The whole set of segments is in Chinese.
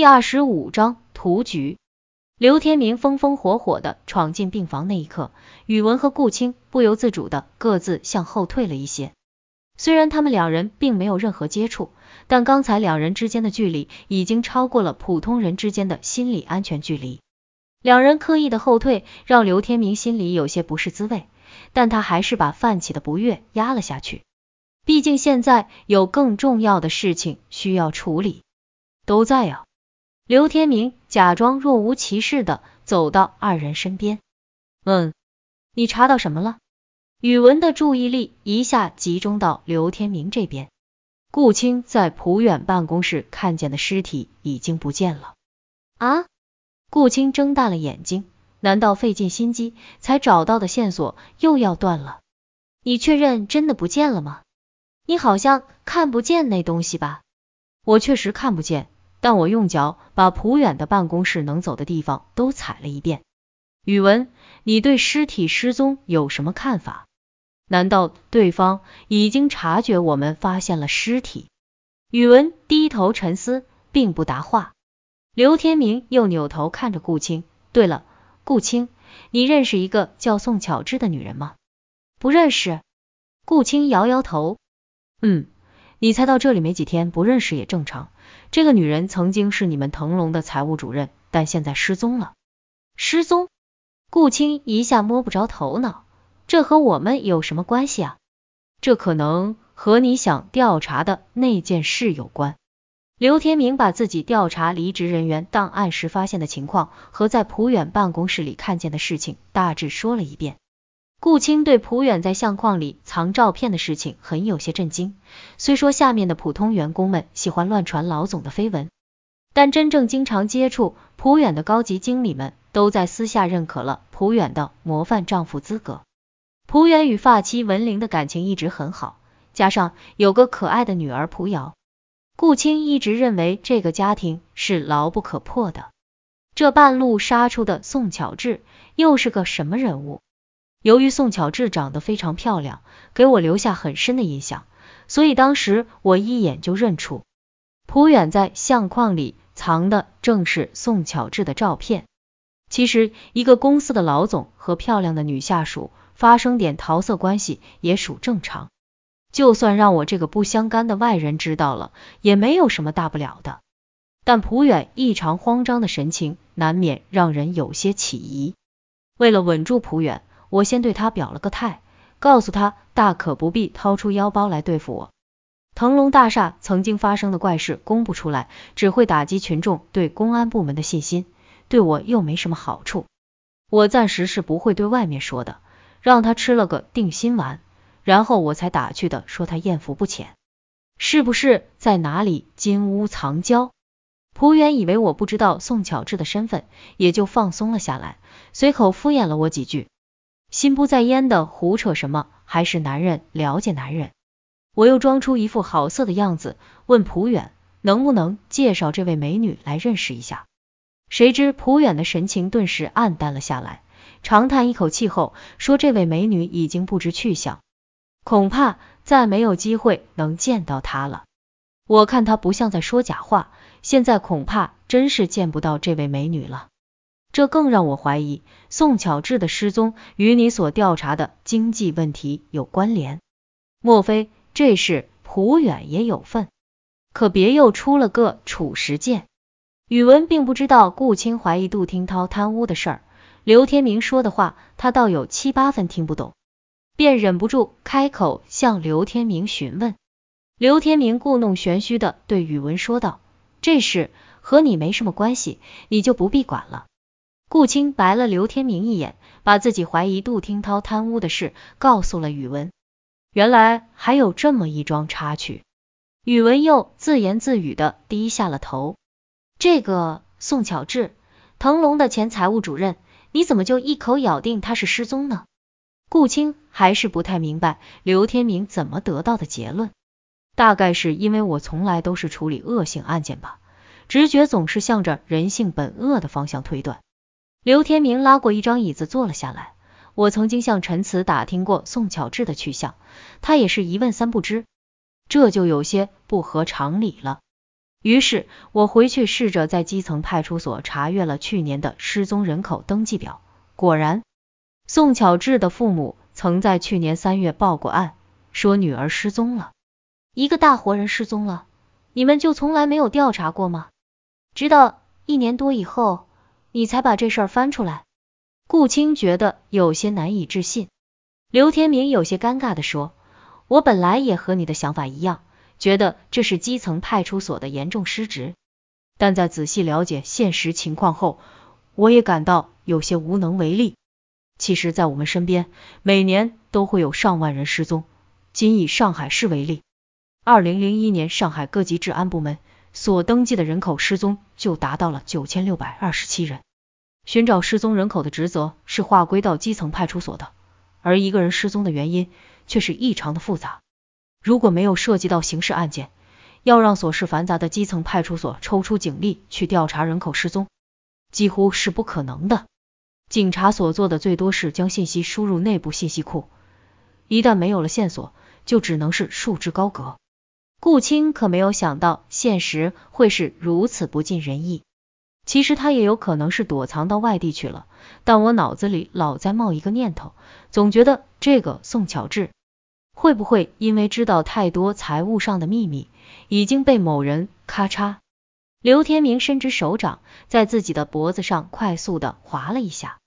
第二十五章图局。刘天明风风火火的闯进病房那一刻，宇文和顾青不由自主的各自向后退了一些。虽然他们两人并没有任何接触，但刚才两人之间的距离已经超过了普通人之间的心理安全距离。两人刻意的后退，让刘天明心里有些不是滋味，但他还是把泛起的不悦压了下去。毕竟现在有更重要的事情需要处理。都在啊。刘天明假装若无其事的走到二人身边，嗯，你查到什么了？宇文的注意力一下集中到刘天明这边。顾青在普远办公室看见的尸体已经不见了。啊？顾青睁大了眼睛，难道费尽心机才找到的线索又要断了？你确认真的不见了吗？你好像看不见那东西吧？我确实看不见。但我用脚把普远的办公室能走的地方都踩了一遍。宇文，你对尸体失踪有什么看法？难道对方已经察觉我们发现了尸体？宇文低头沉思，并不答话。刘天明又扭头看着顾青，对了，顾青，你认识一个叫宋巧芝的女人吗？不认识。顾青摇摇头，嗯，你才到这里没几天，不认识也正常。这个女人曾经是你们腾龙的财务主任，但现在失踪了。失踪？顾青一下摸不着头脑，这和我们有什么关系啊？这可能和你想调查的那件事有关。刘天明把自己调查离职人员档案时发现的情况和在普远办公室里看见的事情大致说了一遍。顾青对蒲远在相框里藏照片的事情很有些震惊。虽说下面的普通员工们喜欢乱传老总的绯闻，但真正经常接触蒲远的高级经理们都在私下认可了蒲远的模范丈夫资格。蒲远与发妻文玲的感情一直很好，加上有个可爱的女儿蒲瑶，顾青一直认为这个家庭是牢不可破的。这半路杀出的宋巧稚又是个什么人物？由于宋巧稚长得非常漂亮，给我留下很深的印象，所以当时我一眼就认出，蒲远在相框里藏的正是宋巧稚的照片。其实，一个公司的老总和漂亮的女下属发生点桃色关系也属正常，就算让我这个不相干的外人知道了，也没有什么大不了的。但蒲远异常慌张的神情，难免让人有些起疑。为了稳住蒲远。我先对他表了个态，告诉他大可不必掏出腰包来对付我。腾龙大厦曾经发生的怪事公布出来，只会打击群众对公安部门的信心，对我又没什么好处。我暂时是不会对外面说的，让他吃了个定心丸，然后我才打趣的说他艳福不浅，是不是在哪里金屋藏娇？蒲远以为我不知道宋巧稚的身份，也就放松了下来，随口敷衍了我几句。心不在焉的胡扯什么？还是男人了解男人。我又装出一副好色的样子，问普远能不能介绍这位美女来认识一下。谁知普远的神情顿时暗淡了下来，长叹一口气后说：“这位美女已经不知去向，恐怕再没有机会能见到她了。”我看她不像在说假话，现在恐怕真是见不到这位美女了。这更让我怀疑宋巧稚的失踪与你所调查的经济问题有关联，莫非这事蒲远也有份？可别又出了个褚时健。宇文并不知道顾青怀疑杜听涛贪污的事儿，刘天明说的话他倒有七八分听不懂，便忍不住开口向刘天明询问。刘天明故弄玄虚的对宇文说道：“这事和你没什么关系，你就不必管了。”顾青白了刘天明一眼，把自己怀疑杜听涛贪污的事告诉了宇文。原来还有这么一桩插曲。宇文又自言自语的低下了头。这个宋巧稚，腾龙的前财务主任，你怎么就一口咬定他是失踪呢？顾青还是不太明白刘天明怎么得到的结论。大概是因为我从来都是处理恶性案件吧，直觉总是向着人性本恶的方向推断。刘天明拉过一张椅子坐了下来。我曾经向陈词打听过宋巧稚的去向，他也是一问三不知，这就有些不合常理了。于是我回去试着在基层派出所查阅了去年的失踪人口登记表，果然，宋巧稚的父母曾在去年三月报过案，说女儿失踪了。一个大活人失踪了，你们就从来没有调查过吗？直到一年多以后，你才把这事儿翻出来。顾青觉得有些难以置信。刘天明有些尴尬的说：“我本来也和你的想法一样。”觉得这是基层派出所的严重失职，但在仔细了解现实情况后，我也感到有些无能为力。其实，在我们身边，每年都会有上万人失踪。仅以上海市为例，二零零一年上海各级治安部门所登记的人口失踪就达到了九千六百二十七人。寻找失踪人口的职责是划归到基层派出所的，而一个人失踪的原因却是异常的复杂。如果没有涉及到刑事案件，要让琐事繁杂的基层派出所抽出警力去调查人口失踪，几乎是不可能的。警察所做的最多是将信息输入内部信息库，一旦没有了线索，就只能是束之高阁。顾青可没有想到现实会是如此不尽人意。其实他也有可能是躲藏到外地去了，但我脑子里老在冒一个念头，总觉得这个宋乔治。会不会因为知道太多财务上的秘密，已经被某人咔嚓？刘天明伸直手掌，在自己的脖子上快速的划了一下。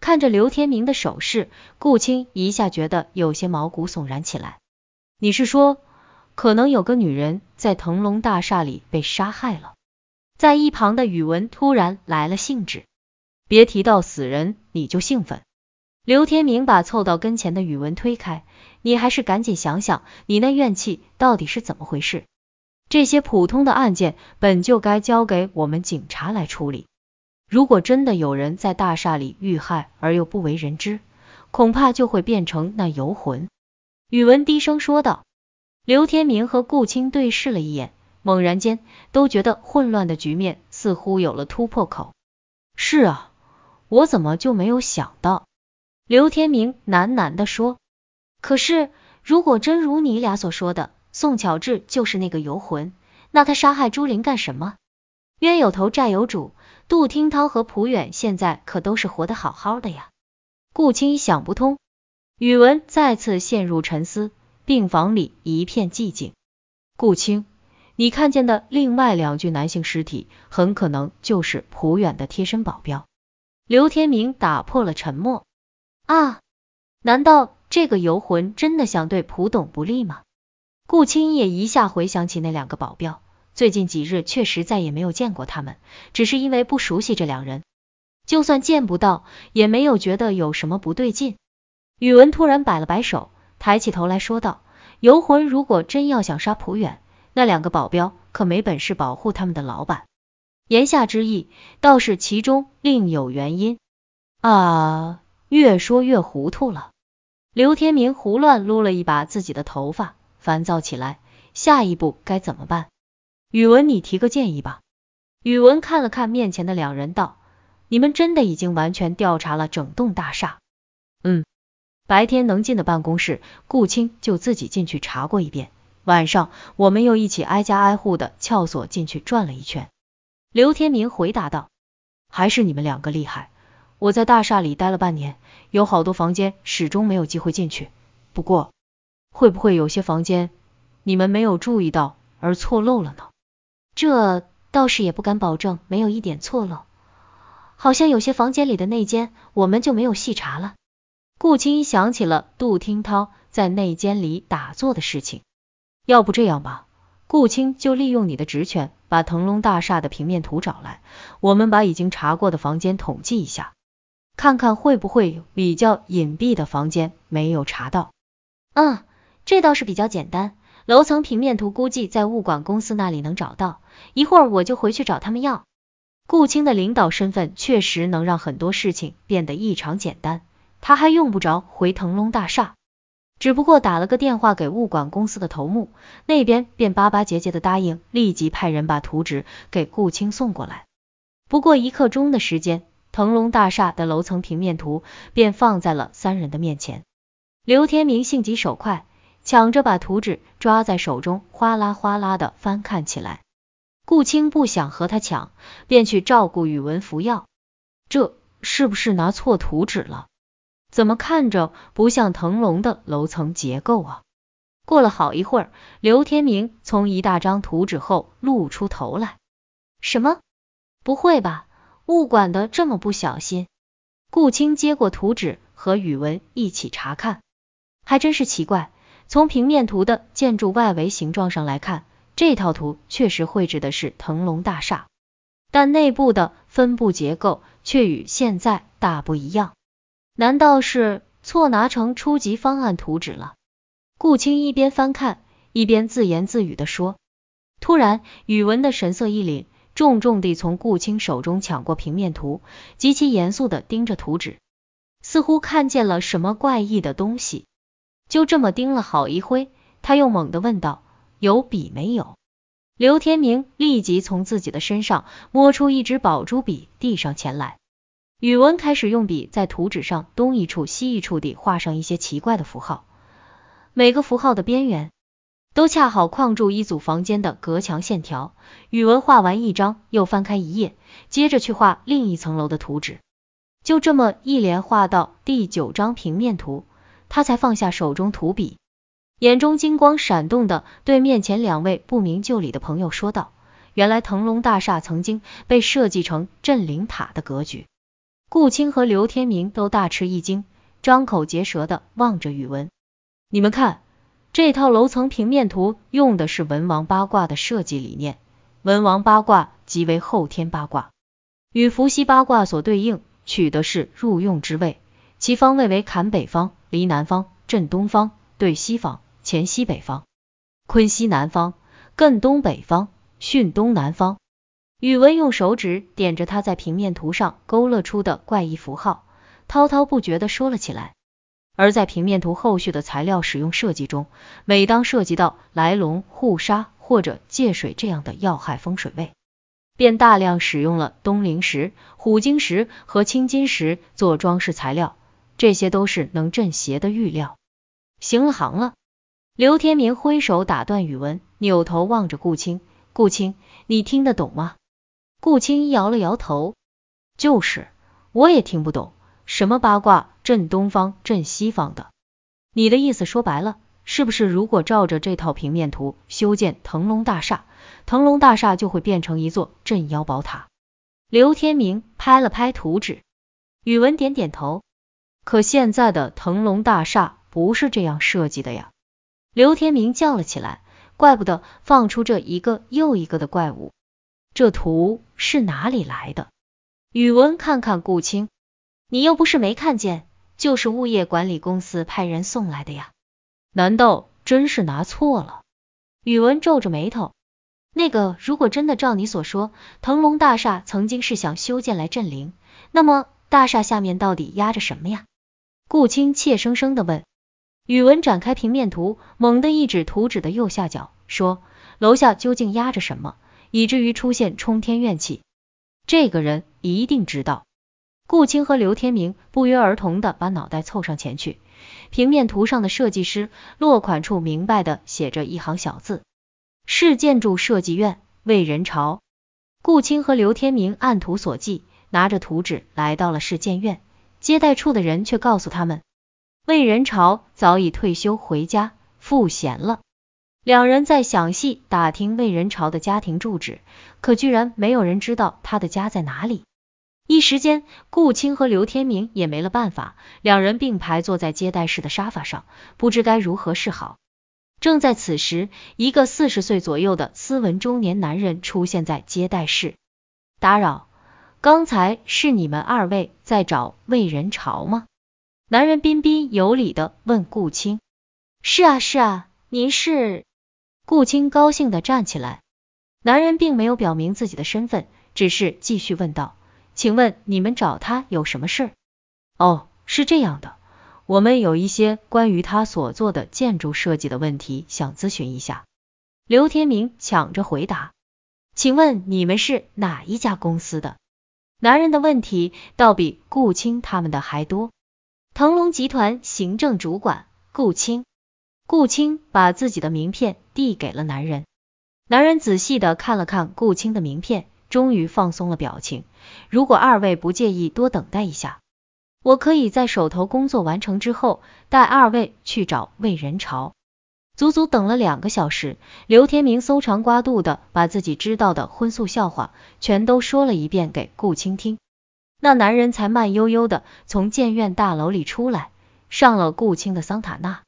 看着刘天明的手势，顾青一下觉得有些毛骨悚然起来。你是说，可能有个女人在腾龙大厦里被杀害了？在一旁的宇文突然来了兴致。别提到死人，你就兴奋。刘天明把凑到跟前的宇文推开。你还是赶紧想想，你那怨气到底是怎么回事？这些普通的案件本就该交给我们警察来处理。如果真的有人在大厦里遇害而又不为人知，恐怕就会变成那游魂。宇文低声说道。刘天明和顾青对视了一眼，猛然间都觉得混乱的局面似乎有了突破口。是啊，我怎么就没有想到？刘天明喃喃的说。可是，如果真如你俩所说的，宋巧稚就是那个游魂，那他杀害朱琳干什么？冤有头债有主，杜听涛和蒲远现在可都是活得好好的呀。顾青想不通，宇文再次陷入沉思。病房里一片寂静。顾青，你看见的另外两具男性尸体，很可能就是蒲远的贴身保镖。刘天明打破了沉默。啊，难道？这个游魂真的想对蒲董不利吗？顾青也一下回想起那两个保镖，最近几日确实再也没有见过他们，只是因为不熟悉这两人，就算见不到，也没有觉得有什么不对劲。宇文突然摆了摆手，抬起头来说道：“游魂如果真要想杀蒲远，那两个保镖可没本事保护他们的老板。”言下之意，倒是其中另有原因。啊，越说越糊涂了。刘天明胡乱撸了一把自己的头发，烦躁起来。下一步该怎么办？宇文，你提个建议吧。宇文看了看面前的两人，道：“你们真的已经完全调查了整栋大厦？”嗯，白天能进的办公室，顾青就自己进去查过一遍。晚上我们又一起挨家挨户的撬锁进去转了一圈。刘天明回答道：“还是你们两个厉害。我在大厦里待了半年。”有好多房间始终没有机会进去，不过会不会有些房间你们没有注意到而错漏了呢？这倒是也不敢保证没有一点错漏，好像有些房间里的内间我们就没有细查了。顾青想起了杜听涛在内间里打坐的事情，要不这样吧，顾青就利用你的职权把腾龙大厦的平面图找来，我们把已经查过的房间统计一下。看看会不会有比较隐蔽的房间没有查到？嗯，这倒是比较简单，楼层平面图估计在物管公司那里能找到，一会儿我就回去找他们要。顾青的领导身份确实能让很多事情变得异常简单，他还用不着回腾龙大厦，只不过打了个电话给物管公司的头目，那边便巴巴结结的答应立即派人把图纸给顾青送过来。不过一刻钟的时间。腾龙大厦的楼层平面图便放在了三人的面前。刘天明性急手快，抢着把图纸抓在手中，哗啦哗啦的翻看起来。顾青不想和他抢，便去照顾宇文服药。这是不是拿错图纸了？怎么看着不像腾龙的楼层结构啊？过了好一会儿，刘天明从一大张图纸后露出头来。什么？不会吧？物管的这么不小心？顾青接过图纸和宇文一起查看，还真是奇怪。从平面图的建筑外围形状上来看，这套图确实绘制的是腾龙大厦，但内部的分布结构却与现在大不一样。难道是错拿成初级方案图纸了？顾青一边翻看，一边自言自语的说。突然，宇文的神色一凛，重重地从顾青手中抢过平面图，极其严肃的盯着图纸，似乎看见了什么怪异的东西。就这么盯了好一会，他又猛地问道：“有笔没有？”刘天明立即从自己的身上摸出一支宝珠笔，递上前来。宇文开始用笔在图纸上东一处西一处地画上一些奇怪的符号，每个符号的边缘都恰好框住一组房间的隔墙线条。宇文画完一张，又翻开一页，接着去画另一层楼的图纸，就这么一连画到第九张平面图。他才放下手中图笔，眼中金光闪动的对面前两位不明就里的朋友说道：“原来腾龙大厦曾经被设计成镇灵塔的格局。”顾青和刘天明都大吃一惊，张口结舌的望着宇文：“你们看，这套楼层平面图用的是文王八卦的设计理念。文王八卦即为后天八卦，与伏羲八卦所对应，取的是入用之位，其方位为坎北方。”离南方，震东方，对西方，乾西北方，坤西南方，艮东北方，巽东南方。宇文用手指点着他在平面图上勾勒出的怪异符号，滔滔不绝的说了起来。而在平面图后续的材料使用设计中，每当涉及到来龙、护沙或者借水这样的要害风水位，便大量使用了东陵石、虎晶石和青金石做装饰材料。这些都是能镇邪的玉料。行了行了，刘天明挥手打断宇文，扭头望着顾青，顾青，你听得懂吗？顾青摇了摇头，就是，我也听不懂，什么八卦镇东方镇西方的。你的意思说白了，是不是如果照着这套平面图修建腾龙大厦，腾龙大厦就会变成一座镇妖宝塔？刘天明拍了拍图纸，宇文点点头。可现在的腾龙大厦不是这样设计的呀！刘天明叫了起来，怪不得放出这一个又一个的怪物，这图是哪里来的？宇文看看顾青，你又不是没看见，就是物业管理公司派人送来的呀，难道真是拿错了？宇文皱着眉头，那个如果真的照你所说，腾龙大厦曾经是想修建来镇灵，那么大厦下面到底压着什么呀？顾青怯生生的问，宇文展开平面图，猛地一指图纸的右下角，说：“楼下究竟压着什么，以至于出现冲天怨气？这个人一定知道。”顾青和刘天明不约而同的把脑袋凑上前去，平面图上的设计师落款处明白的写着一行小字：“市建筑设计院魏仁朝。”顾青和刘天明按图所记，拿着图纸来到了市建院。接待处的人却告诉他们，魏仁朝早已退休回家赋闲了。两人在详细打听魏仁朝的家庭住址，可居然没有人知道他的家在哪里。一时间，顾青和刘天明也没了办法，两人并排坐在接待室的沙发上，不知该如何是好。正在此时，一个四十岁左右的斯文中年男人出现在接待室，打扰。刚才是你们二位在找魏仁朝吗？男人彬彬有礼的问顾青。是啊是啊，您是？顾青高兴的站起来。男人并没有表明自己的身份，只是继续问道：请问你们找他有什么事？哦，是这样的，我们有一些关于他所做的建筑设计的问题想咨询一下。刘天明抢着回答。请问你们是哪一家公司的？男人的问题倒比顾青他们的还多。腾龙集团行政主管顾青，顾青把自己的名片递给了男人。男人仔细的看了看顾青的名片，终于放松了表情。如果二位不介意多等待一下，我可以在手头工作完成之后，带二位去找魏仁朝。足足等了两个小时，刘天明搜肠刮肚的把自己知道的荤素笑话全都说了一遍给顾青听。那男人才慢悠悠的从建院大楼里出来，上了顾青的桑塔纳。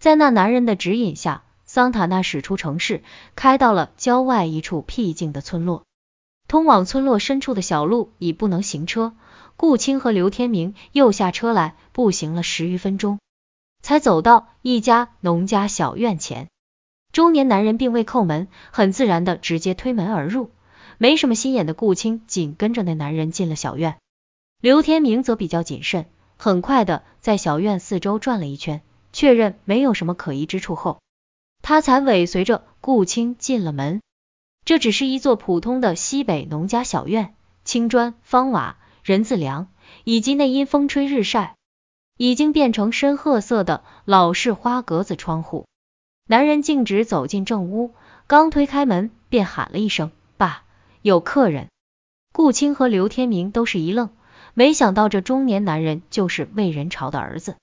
在那男人的指引下，桑塔纳驶出城市，开到了郊外一处僻静的村落。通往村落深处的小路已不能行车，顾青和刘天明又下车来，步行了十余分钟，才走到一家农家小院前。中年男人并未叩门，很自然的直接推门而入。没什么心眼的顾青紧跟着那男人进了小院，刘天明则比较谨慎，很快的在小院四周转了一圈，确认没有什么可疑之处后，他才尾随着顾青进了门。这只是一座普通的西北农家小院，青砖方瓦，人字梁，以及那因风吹日晒已经变成深褐色的老式花格子窗户。男人径直走进正屋，刚推开门，便喊了一声：“爸。”有客人，顾青和刘天明都是一愣，没想到这中年男人就是魏仁朝的儿子。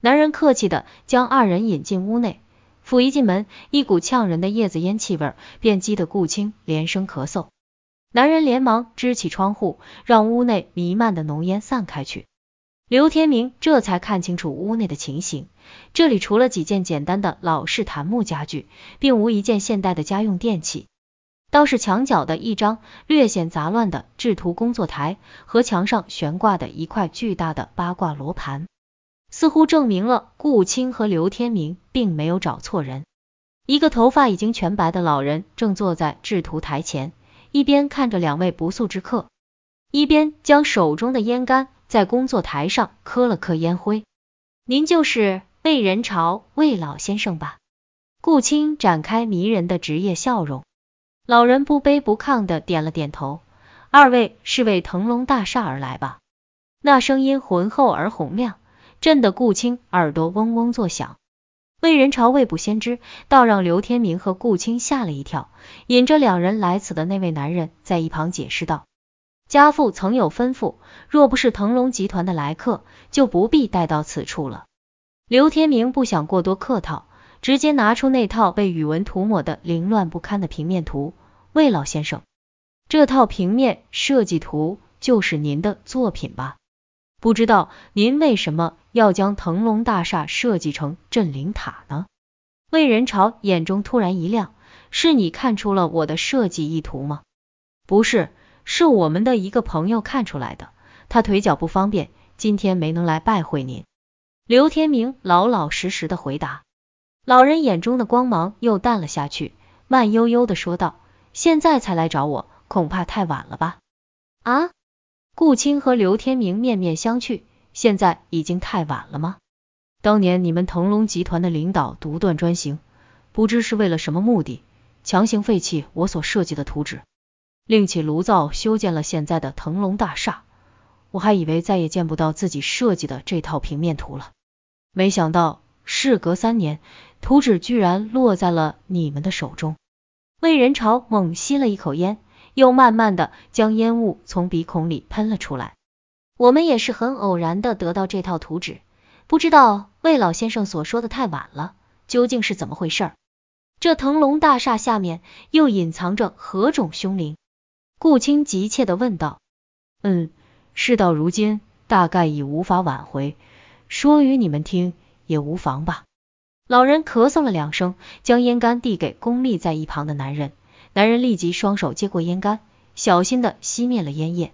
男人客气的将二人引进屋内，甫一进门，一股呛人的叶子烟气味便激得顾青连声咳嗽。男人连忙支起窗户，让屋内弥漫的浓烟散开去。刘天明这才看清楚屋内的情形，这里除了几件简单的老式檀木家具，并无一件现代的家用电器。倒是墙角的一张略显杂乱的制图工作台和墙上悬挂的一块巨大的八卦罗盘，似乎证明了顾青和刘天明并没有找错人。一个头发已经全白的老人正坐在制图台前，一边看着两位不速之客，一边将手中的烟杆在工作台上磕了磕烟灰。您就是魏仁朝魏老先生吧？顾青展开迷人的职业笑容。老人不卑不亢的点了点头，二位是为腾龙大厦而来吧？那声音浑厚而洪亮，震得顾青耳朵嗡嗡作响。魏仁朝未卜先知，倒让刘天明和顾青吓了一跳。引着两人来此的那位男人在一旁解释道：“家父曾有吩咐，若不是腾龙集团的来客，就不必带到此处了。”刘天明不想过多客套，直接拿出那套被语文涂抹的凌乱不堪的平面图。魏老先生，这套平面设计图就是您的作品吧？不知道您为什么要将腾龙大厦设计成镇灵塔呢？魏仁朝眼中突然一亮，是你看出了我的设计意图吗？不是，是我们的一个朋友看出来的，他腿脚不方便，今天没能来拜会您。刘天明老老实实的回答。老人眼中的光芒又淡了下去，慢悠悠的说道。现在才来找我，恐怕太晚了吧？啊！顾青和刘天明面面相觑，现在已经太晚了吗？当年你们腾龙集团的领导独断专行，不知是为了什么目的，强行废弃我所设计的图纸，另起炉灶修建了现在的腾龙大厦。我还以为再也见不到自己设计的这套平面图了，没想到事隔三年，图纸居然落在了你们的手中。魏仁朝猛吸了一口烟，又慢慢的将烟雾从鼻孔里喷了出来。我们也是很偶然的得到这套图纸，不知道魏老先生所说的太晚了，究竟是怎么回事？这腾龙大厦下面又隐藏着何种凶灵？顾青急切的问道。嗯，事到如今，大概已无法挽回，说与你们听也无妨吧。老人咳嗽了两声，将烟杆递给功立在一旁的男人。男人立即双手接过烟杆，小心的熄灭了烟叶。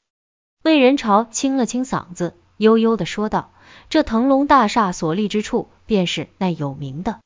魏仁朝清了清嗓子，悠悠的说道：“这腾龙大厦所立之处，便是那有名的